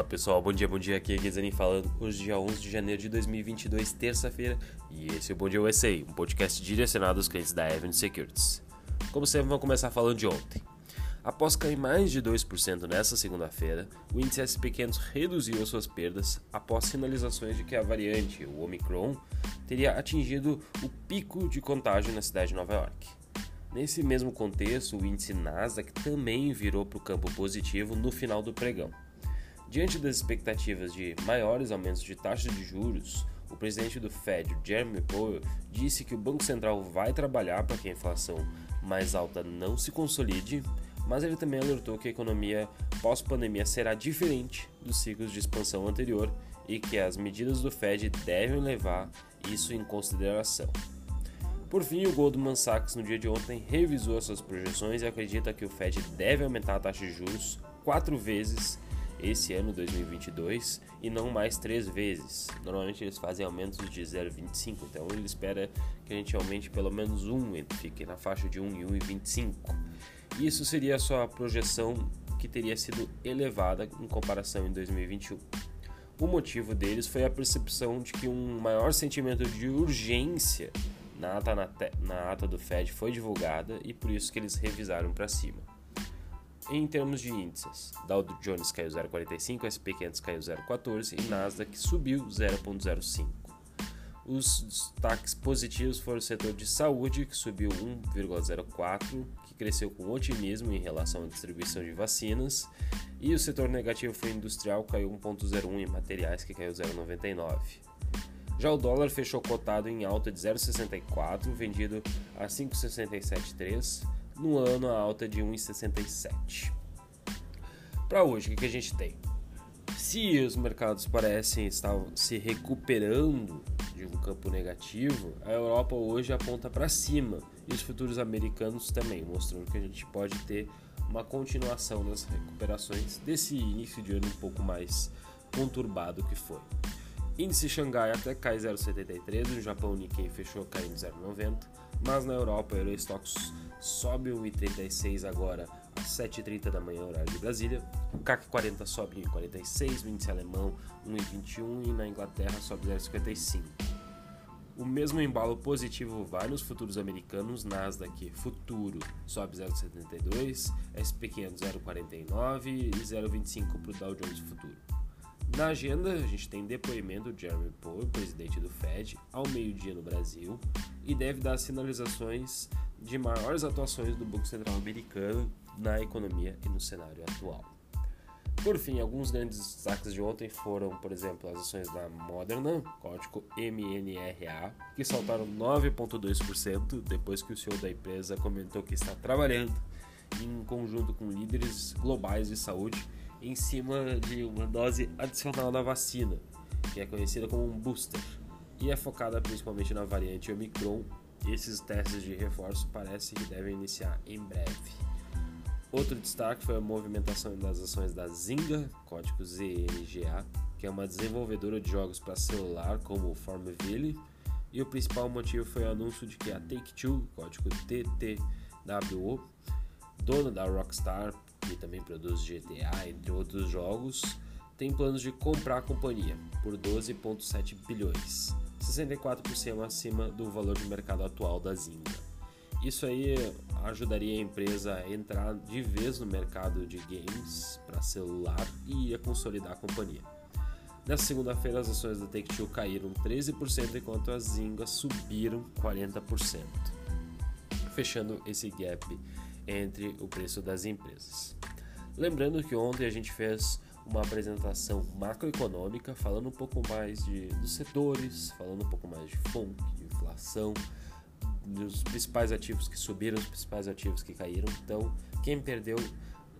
Olá pessoal, bom dia, bom dia, aqui é Guizani falando, hoje dia 11 de janeiro de 2022, terça-feira, e esse é o Bom Dia USA, um podcast direcionado aos clientes da Avenue Securities. Como sempre, vamos começar falando de ontem. Após cair mais de 2% nesta segunda-feira, o índice SP500 reduziu as suas perdas após sinalizações de que a variante, o Omicron, teria atingido o pico de contágio na cidade de Nova York. Nesse mesmo contexto, o índice Nasdaq também virou para o campo positivo no final do pregão. Diante das expectativas de maiores aumentos de taxas de juros, o presidente do Fed, Jeremy Powell, disse que o Banco Central vai trabalhar para que a inflação mais alta não se consolide, mas ele também alertou que a economia pós-pandemia será diferente dos ciclos de expansão anterior e que as medidas do Fed devem levar isso em consideração. Por fim, o Goldman Sachs no dia de ontem revisou suas projeções e acredita que o Fed deve aumentar a taxa de juros quatro vezes esse ano 2022 e não mais três vezes. Normalmente eles fazem aumentos de 0,25, então ele espera que a gente aumente pelo menos um, fique na faixa de 1 e 1,25. Isso seria a sua projeção que teria sido elevada em comparação em 2021. O motivo deles foi a percepção de que um maior sentimento de urgência na ata, na, na ata do Fed foi divulgada e por isso que eles revisaram para cima. Em termos de índices, Dow Jones caiu 0,45, SP 500 caiu 0,14 e Nasdaq subiu 0,05. Os destaques positivos foram o setor de saúde, que subiu 1,04, que cresceu com otimismo em relação à distribuição de vacinas, e o setor negativo foi industrial, caiu 1,01 em materiais, que caiu 0,99. Já o dólar fechou cotado em alta de 0,64, vendido a 5,673, no ano a alta de 1,67. Para hoje, o que a gente tem? Se os mercados parecem estar se recuperando de um campo negativo, a Europa hoje aponta para cima e os futuros americanos também, mostrando que a gente pode ter uma continuação das recuperações desse início de ano um pouco mais conturbado que foi. Índice Xangai até cai 0,73, no Japão o Nikkei fechou caindo 0,90, mas na Europa o Eurostox sobe 1,36 agora às 7h30 da manhã, horário de Brasília. O CAC 40 sobe 1,46, o índice alemão 1,21 e na Inglaterra sobe 0,55. O mesmo embalo positivo vai nos futuros americanos, Nasdaq futuro sobe 0,72, SP500 0,49 e 0,25 para o Dow Jones futuro. Na agenda, a gente tem depoimento de Jeremy Powell, presidente do Fed, ao meio-dia no Brasil, e deve dar sinalizações de maiores atuações do Banco Central americano na economia e no cenário atual. Por fim, alguns grandes destaques de ontem foram, por exemplo, as ações da Moderna, código MNRA, que saltaram 9,2% depois que o CEO da empresa comentou que está trabalhando em conjunto com líderes globais de saúde em cima de uma dose adicional da vacina, que é conhecida como um booster, e é focada principalmente na variante Omicron. Esses testes de reforço parece que devem iniciar em breve. Outro destaque foi a movimentação das ações da Zynga, código ZNGA, que é uma desenvolvedora de jogos para celular como Farmville, e o principal motivo foi o anúncio de que a Take-Two, código TTWO, dona da Rockstar, também produz GTA, entre outros jogos, tem planos de comprar a companhia por 12,7 bilhões, 64% acima do valor de mercado atual da Zynga. Isso aí ajudaria a empresa a entrar de vez no mercado de games para celular e a consolidar a companhia. Nessa segunda-feira, as ações da Take-Two caíram 13%, enquanto as Zynga subiram 40%, fechando esse gap entre o preço das empresas. Lembrando que ontem a gente fez uma apresentação macroeconômica, falando um pouco mais de, dos setores, falando um pouco mais de FONC, de inflação, dos principais ativos que subiram, os principais ativos que caíram. Então, quem perdeu,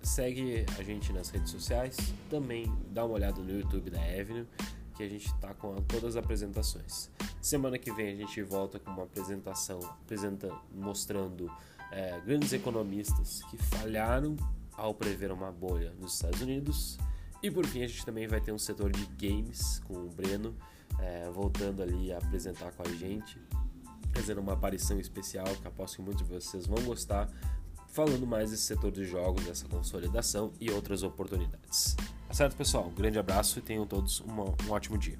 segue a gente nas redes sociais, também dá uma olhada no YouTube da Avenue, que a gente está com todas as apresentações. Semana que vem a gente volta com uma apresentação apresenta, mostrando é, grandes economistas que falharam ao prever uma bolha nos Estados Unidos. E por fim, a gente também vai ter um setor de games com o Breno é, voltando ali a apresentar com a gente, fazendo uma aparição especial que aposto que muitos de vocês vão gostar, falando mais desse setor de jogos, dessa consolidação e outras oportunidades. Tá certo, pessoal? Um grande abraço e tenham todos uma, um ótimo dia.